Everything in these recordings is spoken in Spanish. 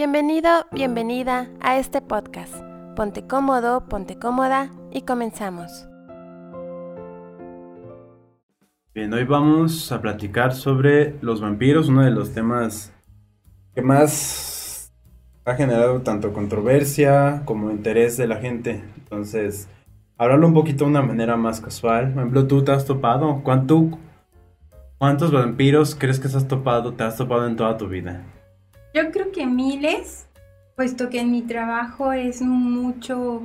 Bienvenido, bienvenida a este podcast. Ponte cómodo, ponte cómoda y comenzamos. Bien, hoy vamos a platicar sobre los vampiros, uno de los temas que más ha generado tanto controversia como interés de la gente. Entonces, hablarlo un poquito de una manera más casual. Por ejemplo, tú te has topado. ¿Cuánto, ¿Cuántos vampiros crees que has topado, te has topado en toda tu vida? Yo creo que miles, puesto que en mi trabajo es mucho,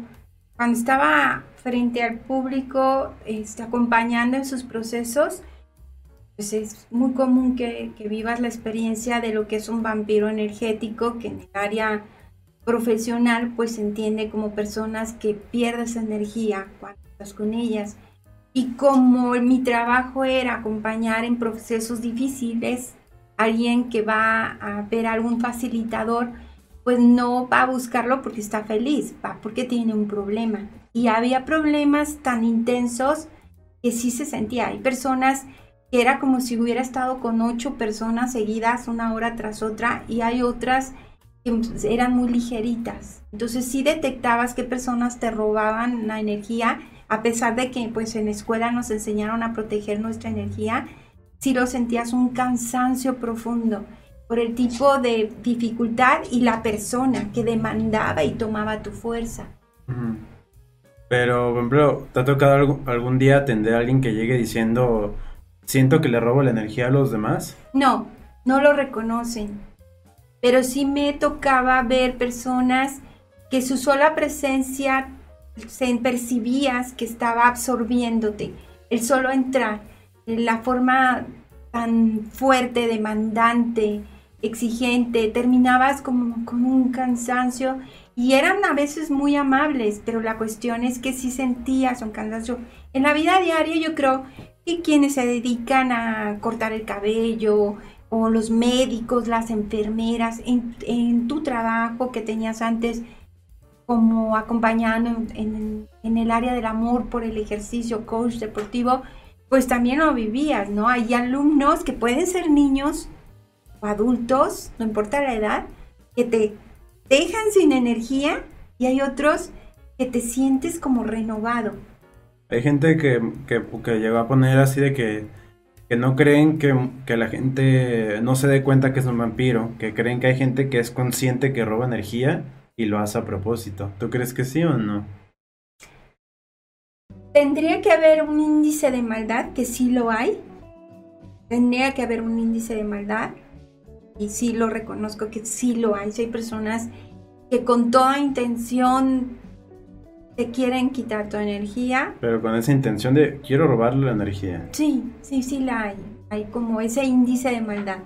cuando estaba frente al público, este, acompañando en sus procesos, pues es muy común que, que, vivas la experiencia de lo que es un vampiro energético, que en el área profesional pues se entiende como personas que pierdes energía cuando estás con ellas. Y como mi trabajo era acompañar en procesos difíciles, alguien que va a ver algún facilitador, pues no va a buscarlo porque está feliz, va porque tiene un problema. Y había problemas tan intensos que sí se sentía. Hay personas que era como si hubiera estado con ocho personas seguidas una hora tras otra y hay otras que eran muy ligeritas. Entonces sí detectabas qué personas te robaban la energía, a pesar de que pues en la escuela nos enseñaron a proteger nuestra energía si lo sentías un cansancio profundo por el tipo de dificultad y la persona que demandaba y tomaba tu fuerza. Pero, por ejemplo, ¿te ha tocado algún día atender a alguien que llegue diciendo, siento que le robo la energía a los demás? No, no lo reconocen. Pero sí me tocaba ver personas que su sola presencia se percibías que estaba absorbiéndote. El solo entrar la forma tan fuerte, demandante, exigente, terminabas como con un cansancio y eran a veces muy amables, pero la cuestión es que sí sentías un cansancio. En la vida diaria yo creo que quienes se dedican a cortar el cabello o los médicos, las enfermeras, en, tu trabajo que tenías antes como acompañando en, en el área del amor por el ejercicio, coach deportivo, pues también lo vivías, ¿no? Hay alumnos que pueden ser niños o adultos, no importa la edad, que te dejan sin energía y hay otros que te sientes como renovado. Hay gente que, que, llegó a poner así de que, que no creen que, que, la gente no se dé cuenta que es un vampiro, que creen que hay gente que es consciente que roba energía y lo hace a propósito. ¿Tú crees que sí o no? Tendría que haber un índice de maldad, que sí lo hay. Tendría que haber un índice de maldad. Y sí lo reconozco que sí lo hay. Si hay personas que con toda intención te quieren quitar tu energía. Pero con esa intención de quiero robarle la energía. Sí, sí, sí la hay. Hay como ese índice de maldad.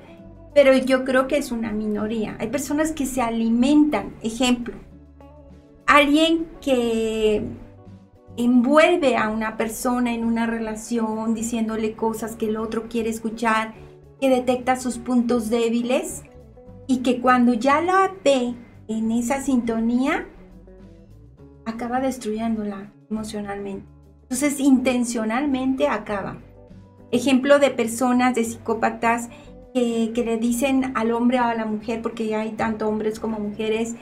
Pero yo creo que es una minoría. Hay personas que se alimentan. Ejemplo, alguien que envuelve a una persona en una relación diciéndole cosas que el otro quiere escuchar, que detecta sus puntos débiles y que cuando ya la ve en esa sintonía, acaba destruyéndola emocionalmente. Entonces, intencionalmente acaba. Ejemplo de personas, de psicópatas que, que le dicen al hombre o a la mujer, porque ya hay tanto hombres como mujeres,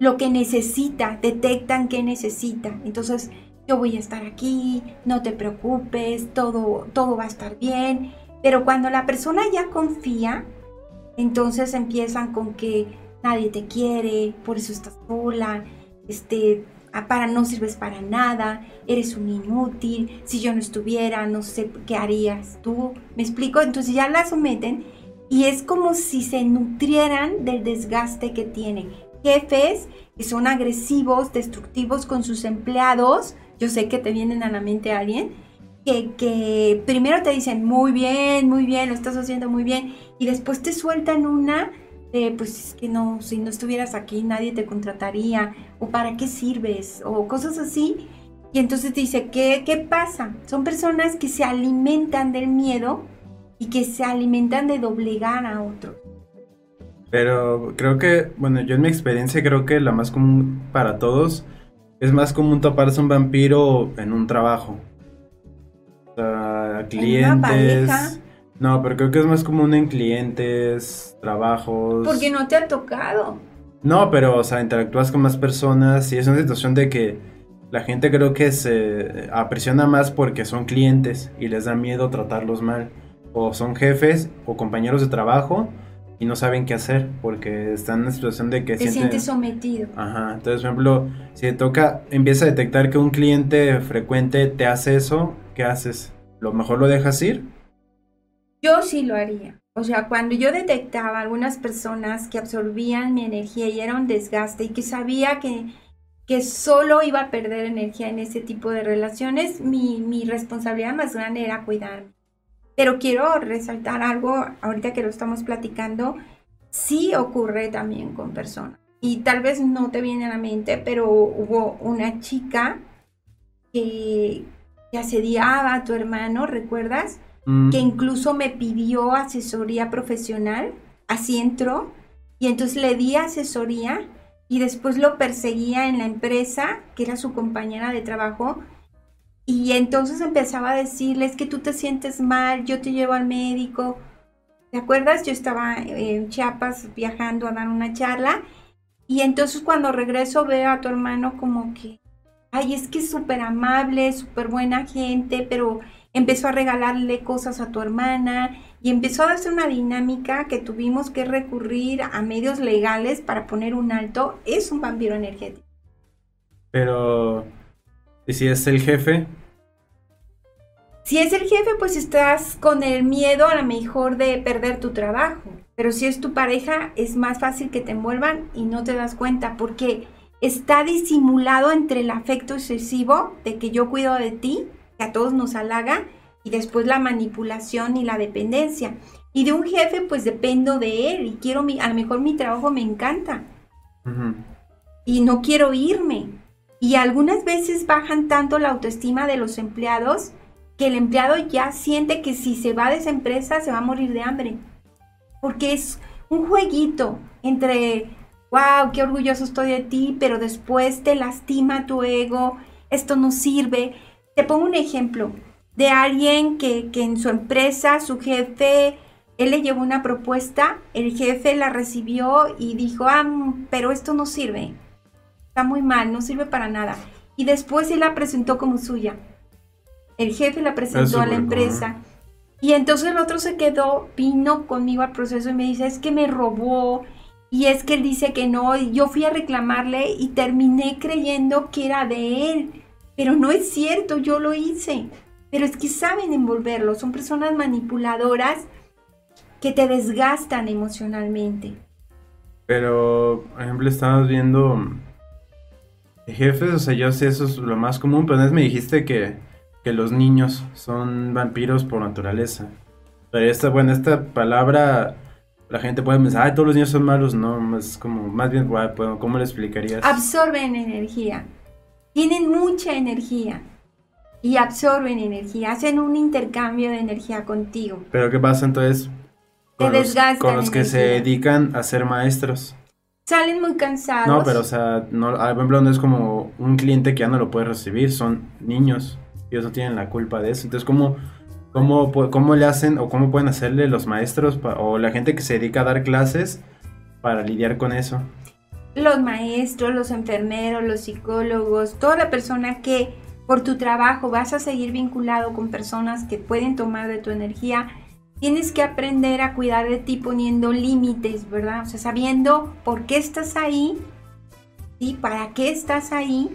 lo que necesita, detectan que necesita. Entonces, yo voy a estar aquí, no te preocupes, todo, todo va a estar bien. Pero cuando la persona ya confía, entonces empiezan con que nadie te quiere, por eso estás sola, este, ah, para no sirves para nada, eres un inútil, si yo no estuviera, no sé qué harías tú. ¿Me explico? Entonces ya la someten y es como si se nutrieran del desgaste que tienen. Jefes que son agresivos, destructivos con sus empleados, yo sé que te vienen a la mente alguien que, que primero te dicen, muy bien, muy bien, lo estás haciendo muy bien, y después te sueltan una de, pues es que no, si no estuvieras aquí nadie te contrataría, o para qué sirves, o cosas así. Y entonces te dice, ¿qué, ¿qué pasa? Son personas que se alimentan del miedo y que se alimentan de doblegar a otros. Pero creo que, bueno, yo en mi experiencia creo que la más común para todos es más común toparse un vampiro en un trabajo. O sea, clientes. No, pero creo que es más común en clientes, trabajos. Porque no te ha tocado. No, pero, o sea, interactúas con más personas y es una situación de que la gente creo que se apresiona más porque son clientes y les da miedo tratarlos mal. O son jefes o compañeros de trabajo y no saben qué hacer porque están en una situación de que te sientes sometido. Ajá, entonces, por ejemplo, si te toca, empieza a detectar que un cliente frecuente te hace eso, ¿qué haces? ¿Lo mejor lo dejas ir? Yo sí lo haría. O sea, cuando yo detectaba algunas personas que absorbían mi energía y era un desgaste y que sabía que, que solo iba a perder energía en ese tipo de relaciones, mi, mi responsabilidad más grande era cuidarme. Pero quiero resaltar algo, ahorita que lo estamos platicando, sí ocurre también con personas. Y tal vez no te viene a la mente, pero hubo una chica que, que asediaba a tu hermano, ¿recuerdas? Mm, Que incluso me pidió asesoría profesional, así entró, y entonces le di asesoría y después lo perseguía en la empresa, que era su compañera de trabajo, y entonces empezaba a decirle, es que tú te sientes mal, yo te llevo al médico. ¿Te acuerdas? Yo estaba en Chiapas viajando a dar una charla y entonces cuando regreso veo a tu hermano como que, ay, es que es súper amable, súper buena gente, pero empezó a regalarle cosas a tu hermana y empezó a darse una dinámica que tuvimos que recurrir a medios legales para poner un alto. Es un vampiro energético. Pero, ¿y si es el jefe? Si es el jefe, pues estás con el miedo a lo mejor de perder tu trabajo. Pero si es tu pareja, es más fácil que te envuelvan y no te das cuenta porque está disimulado entre el afecto excesivo de que yo cuido de ti, que a todos nos halaga, y después la manipulación y la dependencia. Y de un jefe, pues dependo de él y quiero mi, a lo mejor mi trabajo me encanta y no quiero irme. Y algunas veces bajan tanto la autoestima de los empleados que el empleado ya siente que si se va de esa empresa se va a morir de hambre. Porque es un jueguito entre, wow, qué orgulloso estoy de ti, pero después te lastima tu ego, esto no sirve. Te pongo un ejemplo de alguien que, que en su empresa, su jefe, él le llevó una propuesta, el jefe la recibió y dijo, ah, mm, pero esto no sirve, está muy mal, no sirve para nada. Y después él la presentó como suya. El jefe la presentó Eso a la empresa. Y entonces el otro se quedó, vino conmigo al proceso y me dice, es que me robó. Y es que él dice que no. Y yo fui a reclamarle y terminé creyendo que era de él. Pero no es cierto, yo lo hice. Pero es que saben envolverlo. Son personas manipuladoras que te desgastan emocionalmente. Pero, por ejemplo, estábamos viendo mm, jefes, o sea, yo sé eso es lo más común, pero antes me dijiste que, que los niños son vampiros por naturaleza. Pero esta, bueno, esta palabra, la gente puede pensar, ay, todos los niños son malos, no, es como, más bien, pues, ¿cómo le explicarías? Absorben energía. Tienen mucha energía. Y absorben energía. Hacen un intercambio de energía contigo. Pero ¿qué pasa entonces con los, desgastan con los que se dedican a ser maestros? Salen muy cansados. No, pero o sea, no, ah, por ejemplo, no es como un cliente que ya no lo puede recibir, son niños, ellos no tienen la culpa de eso. Entonces, ¿cómo, cómo, cómo le hacen o cómo pueden hacerle los maestros o la gente que se dedica a dar clases para lidiar con eso? los maestros, los enfermeros, los psicólogos, toda la persona que por tu trabajo vas a seguir vinculado con personas que pueden tomar de tu energía, tienes que aprender a cuidar de ti poniendo límites, ¿verdad? O sea, sabiendo por qué estás ahí, ¿sí? ¿Para qué estás ahí?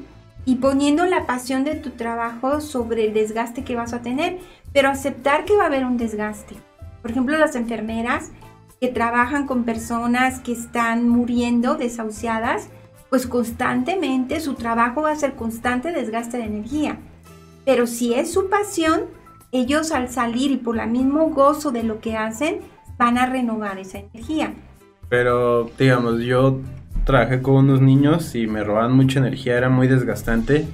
Y poniendo la pasión de tu trabajo sobre el desgaste que vas a tener, pero aceptar que va a haber un desgaste. Por ejemplo, las enfermeras que trabajan con personas que están muriendo desahuciadas, pues constantemente su trabajo va a ser constante desgaste de energía. Pero si es su pasión, ellos al salir y por el mismo gozo de lo que hacen, van a renovar esa energía. Pero, digamos, yo trabajé con unos niños y me robaban mucha energía, era muy desgastante.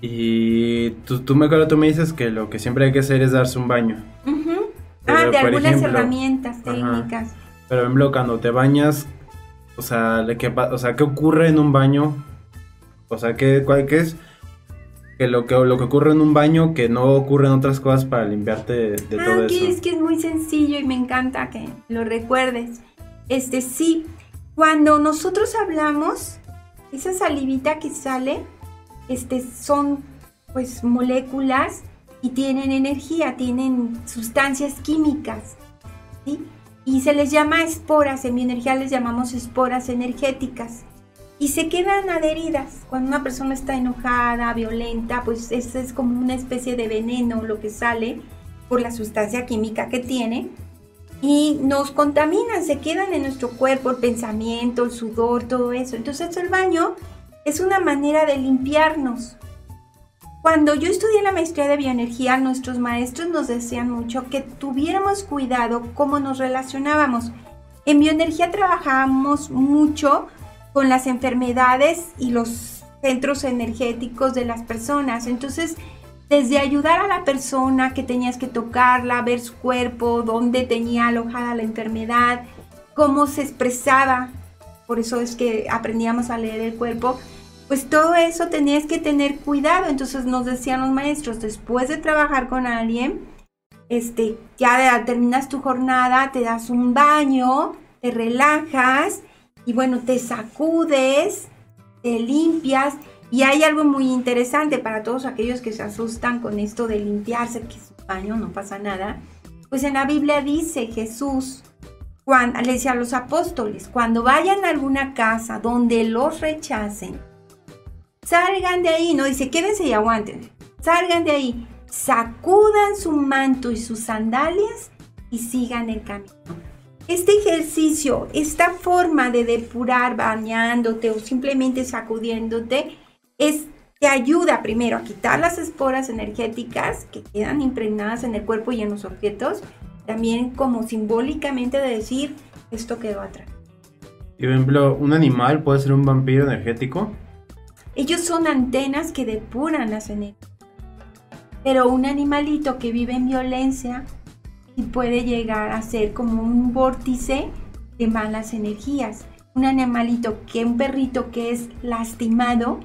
Y tú, tú me acuerdo, tú me dices que lo que siempre hay que hacer es darse un baño. Ujú. Pero, ah, de algunas ejemplo, herramientas ajá. técnicas. Pero, por ejemplo, cuando te bañas, o sea, ¿de qué, o sea, ¿qué ocurre en un baño? O sea, ¿qué, cuál, qué es? Que lo, que lo que ocurre en un baño que no ocurre en otras cosas para limpiarte de, de Ah, todo que eso. es que es muy sencillo y me encanta que lo recuerdes. Este sí, Cuando nosotros hablamos, esa salivita que sale, este, son pues moléculas y tienen energía, tienen sustancias químicas, ¿sí? Y se les llama esporas, en bioenergía les llamamos esporas energéticas. Y se quedan adheridas. Cuando una persona está enojada, violenta, pues eso es como una especie de veneno lo que sale por la sustancia química que tiene. Y nos contaminan, se quedan en nuestro cuerpo, el pensamiento, el sudor, todo eso. Entonces el baño es una manera de limpiarnos. Cuando yo estudié la maestría de bioenergía, nuestros maestros nos decían mucho que tuviéramos cuidado cómo nos relacionábamos. En bioenergía trabajábamos mucho con las enfermedades y los centros energéticos de las personas. Entonces, desde ayudar a la persona que tenías que tocarla, ver su cuerpo, dónde tenía alojada la enfermedad, cómo se expresaba, por eso es que aprendíamos a leer el cuerpo, pues todo eso tenías que tener cuidado. Entonces nos decían los maestros, después de trabajar con alguien, este, ya terminas tu jornada, te das un baño, te relajas y bueno, te sacudes, te limpias. Y hay algo muy interesante para todos aquellos que se asustan con esto de limpiarse, que es un baño, no pasa nada. Pues en la Biblia dice Jesús, cuando, le decía a los apóstoles, cuando vayan a alguna casa donde los rechacen, salgan de ahí, no dice quédense y aguanten, salgan de ahí, sacudan su manto y sus sandalias y sigan el camino. Este ejercicio, esta forma de depurar bañándote o simplemente sacudiéndote, es, te ayuda primero a quitar las esporas energéticas que quedan impregnadas en el cuerpo y en los objetos, también como simbólicamente de decir, esto quedó atrás. Por ejemplo, un animal puede ser un vampiro energético. Ellos son antenas que depuran las energías. Pero un animalito que vive en violencia y puede llegar a ser como un vórtice de malas energías. Un animalito que un perrito que es lastimado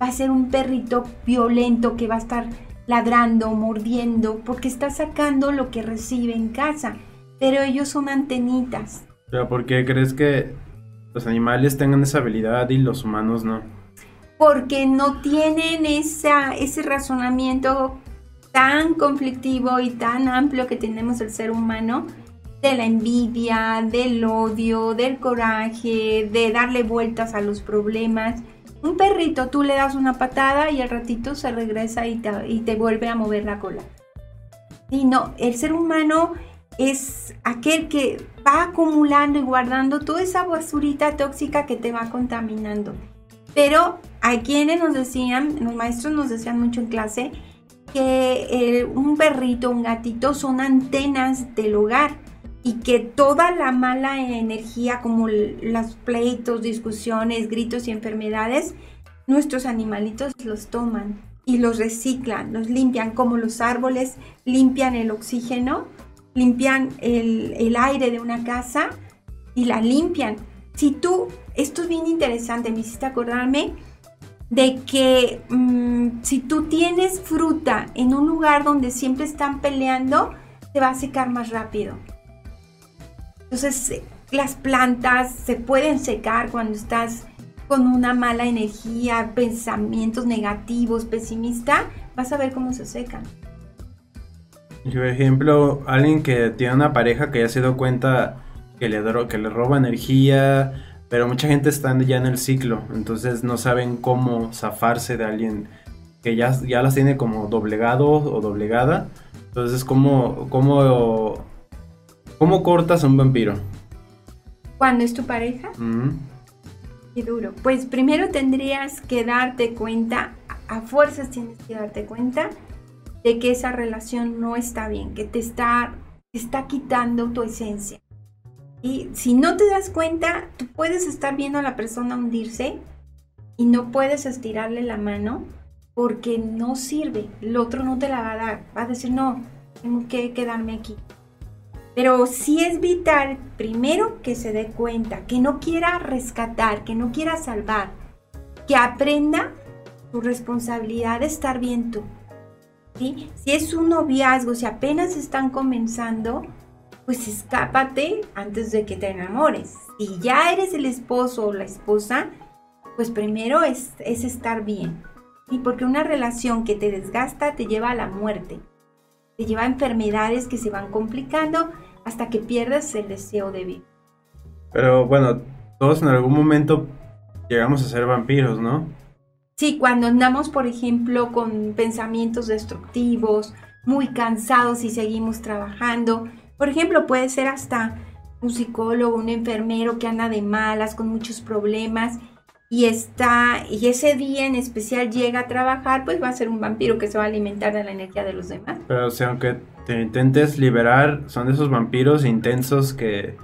va a ser un perrito violento que va a estar ladrando, mordiendo, porque está sacando lo que recibe en casa. Pero ellos son antenitas. ¿Pero por qué crees que los animales tengan esa habilidad y los humanos no? Porque no tienen esa, ese razonamiento tan conflictivo y tan amplio que tenemos el ser humano, de la envidia, del odio, del coraje, de darle vueltas a los problemas. Un perrito, tú le das una patada y al ratito se regresa y te, vuelve a mover la cola. Y no, el ser humano es aquel que va acumulando y guardando toda esa basurita tóxica que te va contaminando. Pero hay quienes nos decían, los maestros nos decían mucho en clase, que un perrito, un gatito son antenas del hogar y que toda la mala energía como los pleitos, discusiones, gritos y enfermedades, nuestros animalitos los toman y los reciclan, los limpian como los árboles limpian el oxígeno, limpian el, el aire de una casa y la limpian. Si tú, esto es bien interesante, me hiciste acordarme, de que mm, si tú tienes fruta en un lugar donde siempre están peleando, te va a secar más rápido. Entonces, las plantas se pueden secar cuando estás con una mala energía, pensamientos negativos, pesimista, vas a ver cómo se secan. Por ejemplo, alguien que tiene una pareja que ya se dio cuenta que le, que le roba energía, pero mucha gente está ya en el ciclo, entonces no saben cómo zafarse de alguien que ya, ya las tiene como doblegado o doblegada. Entonces, ¿cómo, cómo, cómo cortas a un vampiro? ¿Cuándo es tu pareja? Qué duro. Pues primero tendrías que darte cuenta, a fuerzas tienes que darte cuenta de que esa relación no está bien, que te está, te está quitando tu esencia. Y si no te das cuenta, tú puedes estar viendo a la persona hundirse y no puedes estirarle la mano porque no sirve. El otro no te la va a dar. Va a decir, no, tengo que quedarme aquí. Pero sí es vital, primero, que se dé cuenta, que no quiera rescatar, que no quiera salvar, que aprenda su responsabilidad de estar bien tú. ¿sí? Si es un noviazgo, si apenas están comenzando, pues escápate antes de que te enamores. Si ya eres el esposo o la esposa, pues primero es, es estar bien. Y porque una relación que te desgasta te lleva a la muerte, te lleva a enfermedades que se van complicando hasta que pierdas el deseo de vivir. Pero bueno, todos en algún momento llegamos a ser vampiros, ¿no? Sí, cuando andamos, por ejemplo, con pensamientos destructivos, muy cansados y seguimos trabajando. Por ejemplo, puede ser hasta un psicólogo, un enfermero que anda de malas, con muchos problemas y está y ese día en especial llega a trabajar, pues va a ser un vampiro que se va a alimentar de la energía de los demás. Pero o sea, aunque te intentes liberar, son de esos vampiros intensos que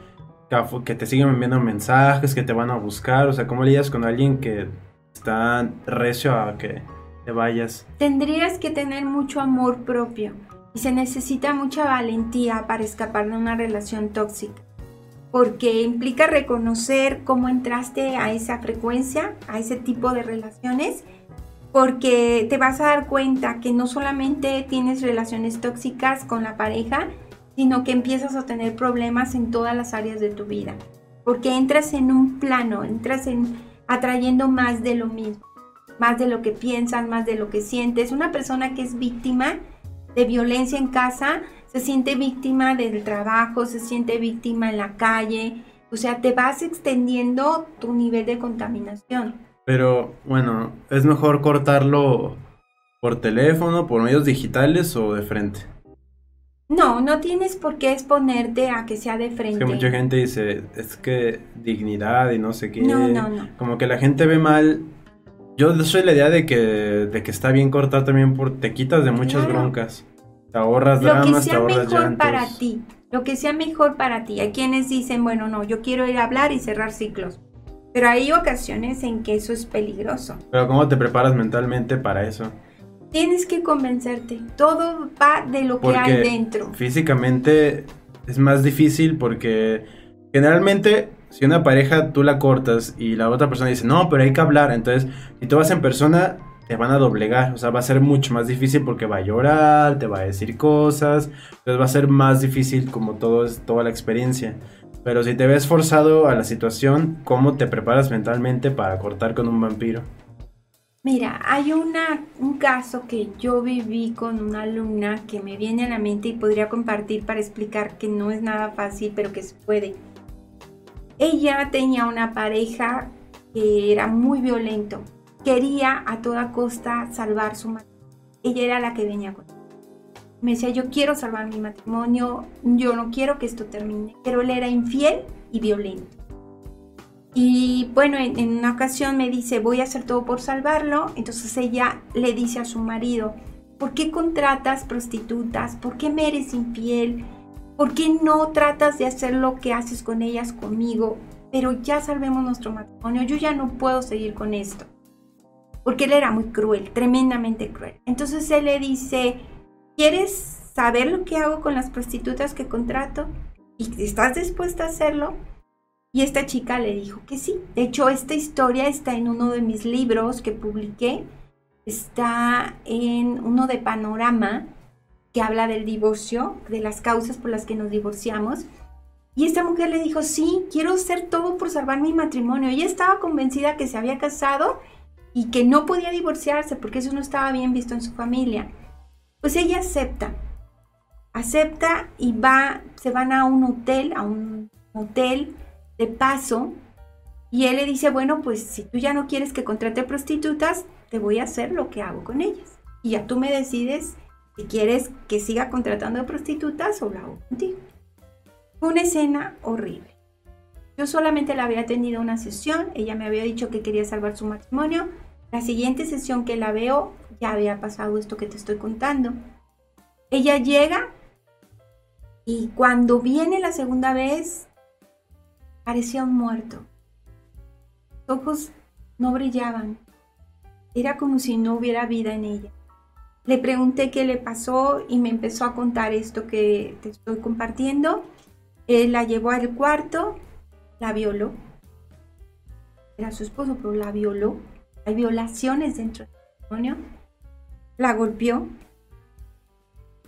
que te siguen enviando mensajes, que te van a buscar, o sea, ¿cómo lidias con alguien que está recio a que te vayas? Tendrías que tener mucho amor propio y se necesita mucha valentía para escapar de una relación tóxica porque implica reconocer cómo entraste a esa frecuencia, a ese tipo de relaciones, porque te vas a dar cuenta que no solamente tienes relaciones tóxicas con la pareja, sino que empiezas a tener problemas en todas las áreas de tu vida, porque entras en un plano, entras en atrayendo más de lo mismo, más de lo que piensas, más de lo que sientes. Una persona que es víctima de violencia en casa, se siente víctima del trabajo, se siente víctima en la calle, o sea, te vas extendiendo tu nivel de contaminación. Pero bueno, es mejor cortarlo por teléfono, por medios digitales o de frente. No, no tienes por qué exponerte a que sea de frente. Es que mucha gente dice, es que dignidad y no sé qué. No, no, no. Como que la gente ve mal. Yo soy la idea de que, de que está bien cortar también por te quitas de muchas broncas. Te ahorras lo dramas, que sea mejor para ti, lo que sea mejor para ti. Hay quienes dicen, bueno, no, yo quiero ir a hablar y cerrar ciclos. Pero hay ocasiones en que eso es peligroso. Pero ¿cómo te preparas mentalmente para eso? Tienes que convencerte. Todo va de lo que hay dentro. Físicamente es más difícil porque generalmente si una pareja tú la cortas y la otra persona dice, no, pero hay que hablar. Entonces, si tú vas en persona, te van a doblegar, o sea, va a ser mucho más difícil porque va a llorar, te va a decir cosas, entonces va a ser más difícil como todo es, toda la experiencia. Pero si te ves forzado a la situación, ¿cómo te preparas mentalmente para cortar con un vampiro? Mira, hay una, un caso que yo viví con una alumna que me viene a la mente y podría compartir para explicar que no es nada fácil, pero que se puede. Ella tenía una pareja que era muy violento, quería a toda costa salvar su matrimonio. Ella era la que venía con Me decía, yo quiero salvar mi matrimonio, yo no quiero que esto termine, pero él era infiel y violento. Y bueno, en, una ocasión me dice, voy a hacer todo por salvarlo. Entonces ella le dice a su marido, ¿por qué contratas prostitutas? ¿Por qué me eres infiel? ¿Por qué no tratas de hacer lo que haces con ellas conmigo? Pero ya salvemos nuestro matrimonio, yo ya no puedo seguir con esto porque él era muy cruel, tremendamente cruel. Entonces él le dice, ¿quieres saber lo que hago con las prostitutas que contrato? ¿Y estás dispuesta a hacerlo? Y esta chica le dijo que sí. De hecho, esta historia está en uno de mis libros que publiqué. Está en uno de Panorama, que habla del divorcio, de las causas por las que nos divorciamos. Y esta mujer le dijo, sí, quiero hacer todo por salvar mi matrimonio. Ella estaba convencida que se había casado y que no podía divorciarse porque eso no estaba bien visto en su familia. Pues ella acepta, acepta y va, se van a un hotel, a un hotel de paso, y él le dice, bueno, pues si tú ya no quieres que contrate prostitutas, te voy a hacer lo que hago con ellas. Y ya tú me decides si quieres que siga contratando prostitutas o la hago contigo. Una escena horrible. Yo solamente la había tenido una sesión, ella me había dicho que quería salvar su matrimonio. La siguiente sesión que la veo ya había pasado esto que te estoy contando. Ella llega y cuando viene la segunda vez parecía un muerto. Los ojos no brillaban. Era como si no hubiera vida en ella. Le pregunté qué le pasó y me empezó a contar esto que te estoy compartiendo. Él la llevó al cuarto la violó. Era su esposo, pero la violó. Hay violaciones dentro del matrimonio. La golpeó.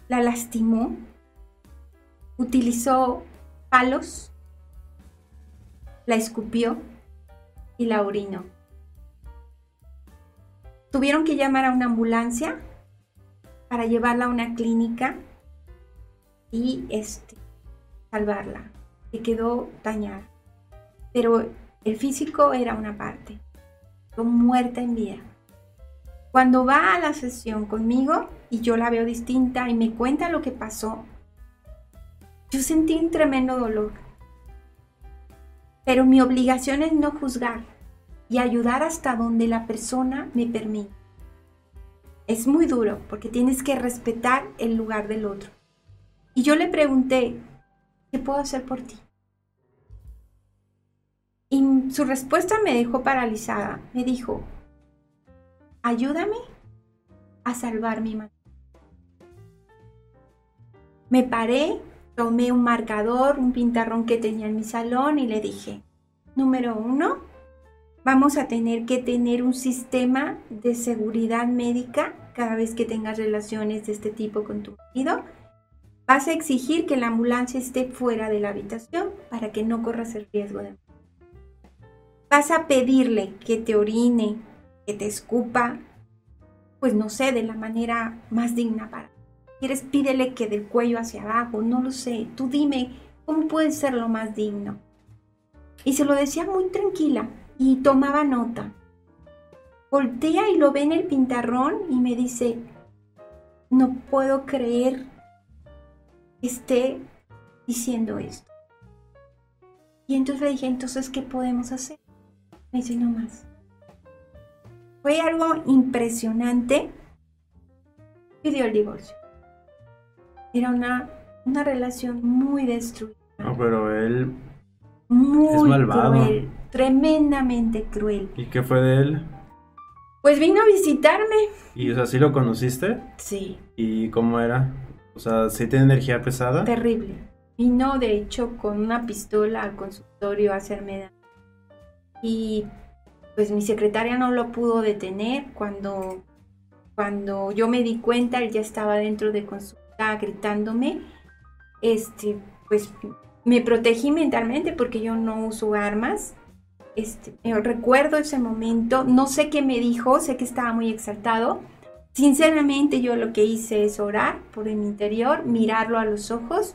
La lastimó. utilizó palos, la escupió y la orinó. Tuvieron que llamar a una ambulancia para llevarla a una clínica y este, salvarla. Y quedó dañada. Pero el físico era una parte. Quedó muerta en vida. Cuando va a la sesión conmigo y yo la veo distinta y me cuenta lo que pasó, yo sentí un tremendo dolor. Pero mi obligación es no juzgar y ayudar hasta donde la persona me permite. Es muy duro porque tienes que respetar el lugar del otro. Y yo le pregunté, ¿qué puedo hacer por ti? Y su respuesta me dejó paralizada. Me dijo, ayúdame a salvar mi mano. Me paré, tomé un marcador, un pintarrón que tenía en mi salón y le dije, número uno, vamos a tener que tener un sistema de seguridad médica cada vez que tengas relaciones de este tipo con tu marido. Vas a exigir que la ambulancia esté fuera de la habitación para que no corras el riesgo de Vas a pedirle que te orine, que te escupa, pues no sé, de la manera más digna para quieres pídele que del cuello hacia abajo, no lo sé, tú dime cómo puede ser lo más digno. Y se lo decía muy tranquila y tomaba nota. Voltea y lo ve en el pintarrón y me dice, no puedo creer que esté diciendo esto. Y entonces le dije, entonces, ¿qué podemos hacer? Me dice, no más. Fue algo impresionante. Pidió el divorcio. Era una, una relación muy destruida. No, pero él muy es malvado. cruel, tremendamente cruel. ¿Y qué fue de él? Pues vino a visitarme. ¿Y o sea, sí lo conociste? Sí, ¿Y cómo era? O sea, ¿sí tiene energía pesada? terrible. Vino de hecho con una pistola al consultorio a hacerme daño. Y pues mi secretaria no lo pudo detener cuando cuando yo me di cuenta él ya estaba dentro de consulta gritándome. Este, pues me protegí mentalmente porque yo no uso armas. Este, recuerdo ese momento, no sé qué me dijo, sé que estaba muy exaltado. Sinceramente yo lo que hice es orar por el interior, mirarlo a los ojos,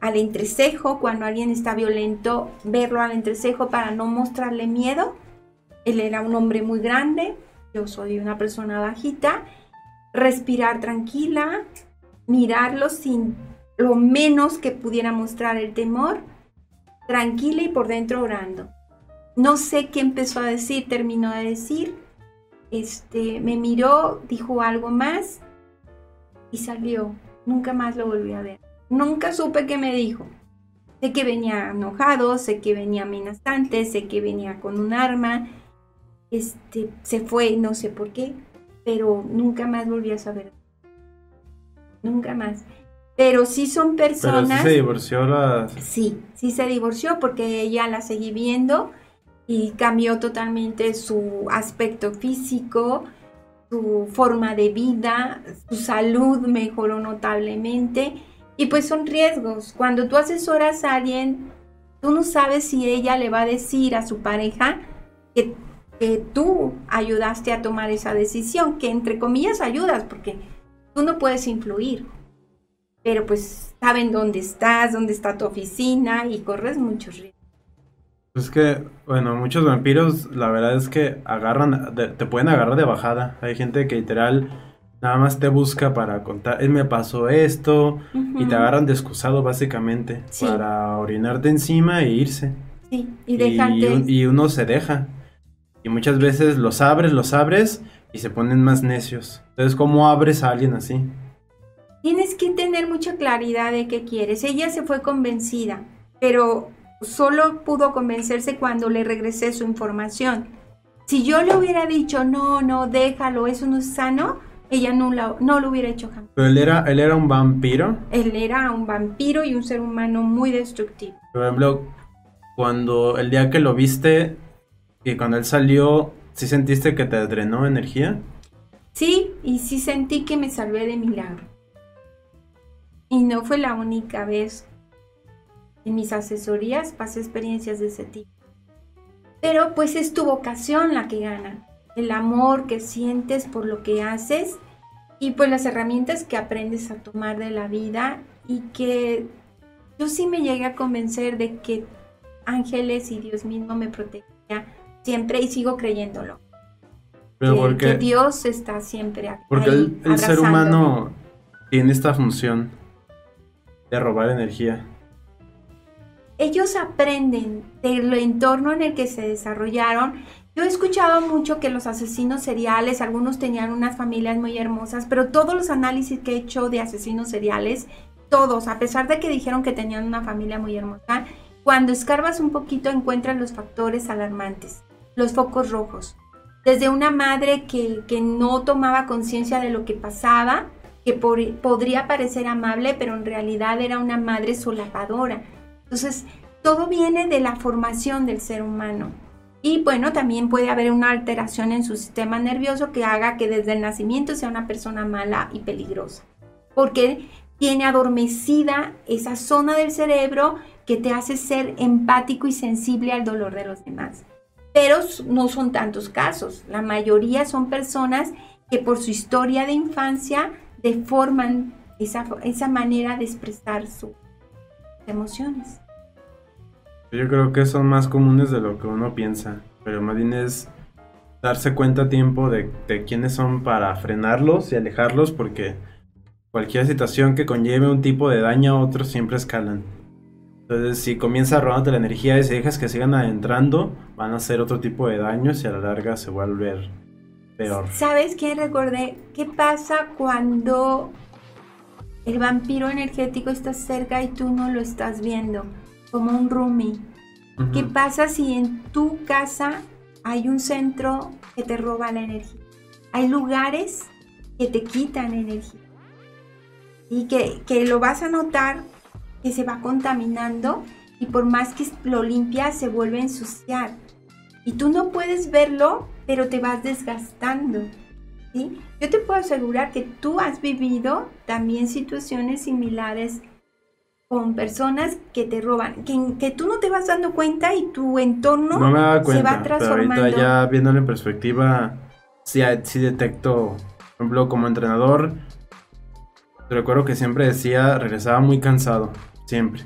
al entrecejo, cuando alguien está violento, verlo al entrecejo para no mostrarle miedo. Él era un hombre muy grande, yo soy una persona bajita. Respirar tranquila, mirarlo sin lo menos que pudiera mostrar el temor, tranquila y por dentro orando. No sé qué empezó a decir, terminó de decir. Este, me miró, dijo algo más y salió. Nunca más lo volví a ver. Nunca supe qué me dijo. Sé que venía enojado, sé que venía amenazante, sé que venía con un arma. Este, se fue, no sé por qué, pero nunca más volví a saber. Nunca más. Pero sí son Pero sí personas. se divorció la... Sí, sí se divorció porque ella la seguí viendo y cambió totalmente su aspecto físico, su forma de vida, su salud mejoró notablemente y pues son riesgos. Cuando tú asesoras a alguien, tú no sabes si ella le va a decir a su pareja que, que tú ayudaste a tomar esa decisión, que entre comillas ayudas porque tú no puedes influir pero pues saben dónde estás, dónde está tu oficina y corres muchos riesgos. Es que, bueno, muchos vampiros, la verdad es que agarran, de- te pueden agarrar de bajada. Hay gente que literal nada más te busca para contar, "Eh, me pasó esto, y te agarran de excusado básicamente Sí. para orinarte encima e irse. Sí, y dejarte. y uno se deja. Y muchas veces los abres, los abres y se ponen más necios. Entonces, ¿cómo abres a alguien así? Tienes que tener mucha claridad de qué quieres. Ella se fue convencida, pero solo pudo convencerse cuando le regresé su información. Si yo le hubiera dicho, no, no, déjalo, eso no es sano, ella no, la- no lo hubiera hecho jamás. Pero él era, él era un vampiro. Él era un vampiro y un ser humano muy destructivo. Por ejemplo, cuando el día que lo viste y cuando él salió, ¿sí sentiste que te drenó energía? Sí, y sí sentí que me salvé de milagro. Y no fue la única vez en mis asesorías pasé experiencias de ese tipo. Pero pues es tu vocación la que gana, el amor que sientes por lo que haces y pues las herramientas que aprendes a tomar de la vida y que yo sí me llegué a convencer de que ángeles y Dios mismo me protegía siempre y sigo creyéndolo. Pero que, porque, que Dios está siempre ahí, porque el, el ser humano tiene esta función de robar energía. ellos aprenden del entorno en el que se desarrollaron. Yo he escuchado mucho que los asesinos seriales, algunos tenían unas familias muy hermosas, pero todos los análisis que he hecho de asesinos seriales, todos, a pesar de que dijeron que tenían una familia muy hermosa, cuando escarbas un poquito encuentras los factores alarmantes, los focos rojos. Desde una madre que, que no tomaba conciencia de lo que pasaba, que podría parecer amable, pero en realidad era una madre solapadora. Entonces, todo viene de la formación del ser humano. Y bueno, también puede haber una alteración en su sistema nervioso que haga que desde el nacimiento sea una persona mala y peligrosa. Porque tiene adormecida esa zona del cerebro que te hace ser empático y sensible al dolor de los demás. Pero no son tantos casos. La mayoría son personas que por su historia de infancia deforman esa, esa manera de expresar sus emociones. Yo creo que son más comunes de lo que uno piensa, pero más bien es darse cuenta a tiempo de, de quiénes son para frenarlos y alejarlos, porque cualquier situación que conlleve un tipo de daño a otros siempre escalan. Entonces, si comienza robándote la energía y si dejas que sigan adentrando, van a hacer otro tipo de daños y a la larga se va a volver peor. ¿Sabes qué recordé? ¿Qué pasa cuando el vampiro energético está cerca y tú no lo estás viendo? Como un roomie. ¿Qué pasa si en tu casa hay un centro que te roba la energía? Hay lugares que te quitan energía. Y que, que lo vas a notar que se va contaminando y por más que lo limpias se vuelve a ensuciar. Y tú no puedes verlo, pero te vas desgastando. ¿sí? Yo te puedo asegurar que tú has vivido también situaciones similares con personas que te roban, que, que tú no te vas dando cuenta y tu entorno No me daba se cuenta, va pero transformando. ahorita ya viéndolo en perspectiva, sí, sí detecto, por ejemplo, como entrenador, recuerdo que siempre decía, regresaba muy cansado, siempre.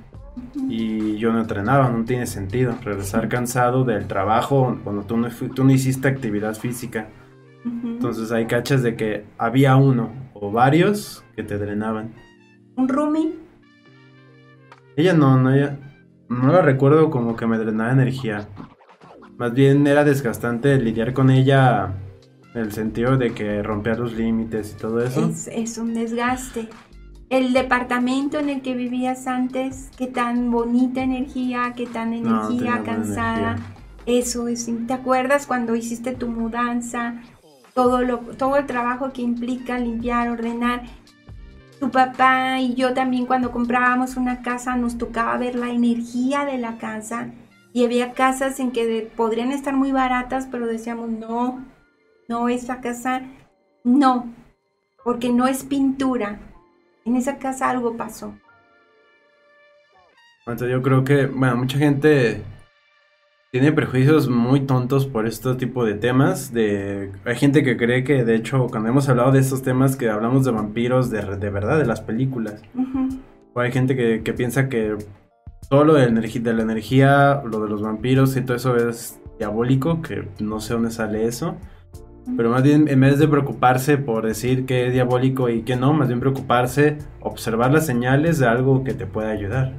Y yo no entrenaba, no tiene sentido. Regresar cansado del trabajo cuando tú no, tú no hiciste actividad física. Entonces hay cachas de que había uno o varios que te drenaban. un roomie, Ella no, no, ella, no la recuerdo como que me drenaba energía. Más bien era desgastante lidiar con ella en el sentido de que rompía los límites y todo eso. es, es un desgaste. El departamento en el que vivías antes, qué tan bonita energía, qué tan energía cansada. energía. Eso es, ¿te acuerdas cuando hiciste tu mudanza? Todo, lo, todo el trabajo que implica limpiar, ordenar. Tu papá y yo también cuando comprábamos una casa nos tocaba ver la energía de la casa y había casas en que de- podrían estar muy baratas, pero decíamos, no, no, esa casa, no, porque no es pintura. En esa casa algo pasó. Entonces yo creo que, bueno, mucha gente tiene prejuicios muy tontos por este tipo de temas. De, hay gente que cree que, de hecho, cuando hemos hablado de estos temas, que hablamos de vampiros de, de verdad, de las películas. O hay gente que, que piensa que todo lo de la energía, lo de los vampiros y todo eso es diabólico, que no sé dónde sale eso. Pero más bien, en vez de preocuparse por decir que es diabólico y que no, más bien preocuparse, observar las señales de algo que te pueda ayudar.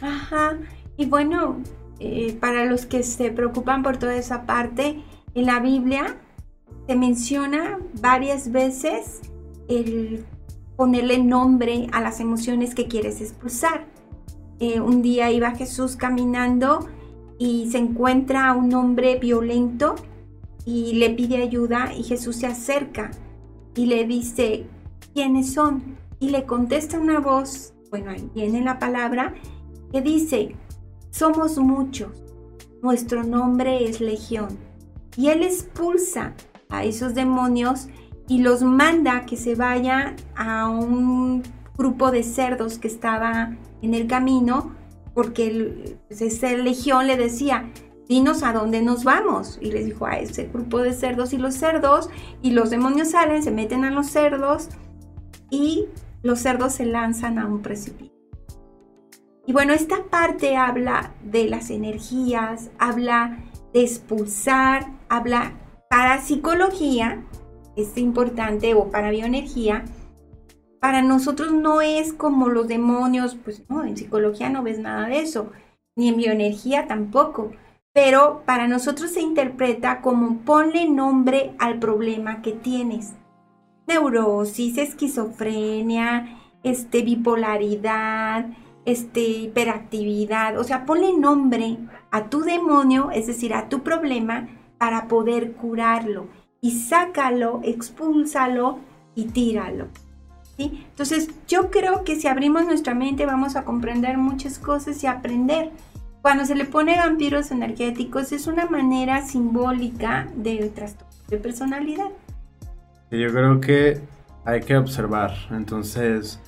Ajá, y bueno, eh, para los que se preocupan por toda esa parte, en la Biblia se menciona varias veces el ponerle nombre a las emociones que quieres expulsar. Eh, un día iba Jesús caminando y se encuentra a un hombre violento y le pide ayuda y Jesús se acerca y le dice, ¿quiénes son? Y le contesta una voz, bueno, ahí viene la palabra, que dice, somos muchos, nuestro nombre es Legión. Y él expulsa a esos demonios y los manda que se vayan a un grupo de cerdos que estaba en el camino porque pues, esa legión le decía, dinos a dónde nos vamos. Y les dijo a ese grupo de cerdos y los cerdos, y los demonios salen, se meten a los cerdos, y los cerdos se lanzan a un precipicio. Y bueno, esta parte habla de las energías, habla de expulsar, habla para psicología, es importante, o para bioenergía, para nosotros no es como los demonios, pues no, en psicología no ves nada de eso, ni en bioenergía tampoco, pero para nosotros se interpreta como ponle nombre al problema que tienes. Neurosis, esquizofrenia, este, bipolaridad, este, hiperactividad, o sea, ponle nombre a tu demonio, es decir, a tu problema, para poder curarlo. Y sácalo, expúlsalo y tíralo. ¿sí? Entonces, yo creo que si abrimos nuestra mente vamos a comprender muchas cosas y aprender. Cuando se le pone vampiros energéticos es una manera simbólica de trastorno de personalidad. Yo creo que hay que observar. Entonces,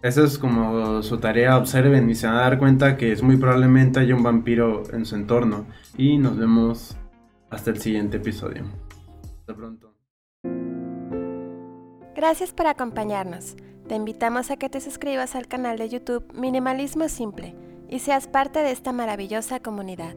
esa es como su tarea, observen y se van a dar cuenta que es muy probablemente haya un vampiro en su entorno. Y nos vemos hasta el siguiente episodio. Hasta pronto. Gracias por acompañarnos. Te invitamos a que te suscribas al canal de YouTube Minimalismo Simple y seas parte de esta maravillosa comunidad.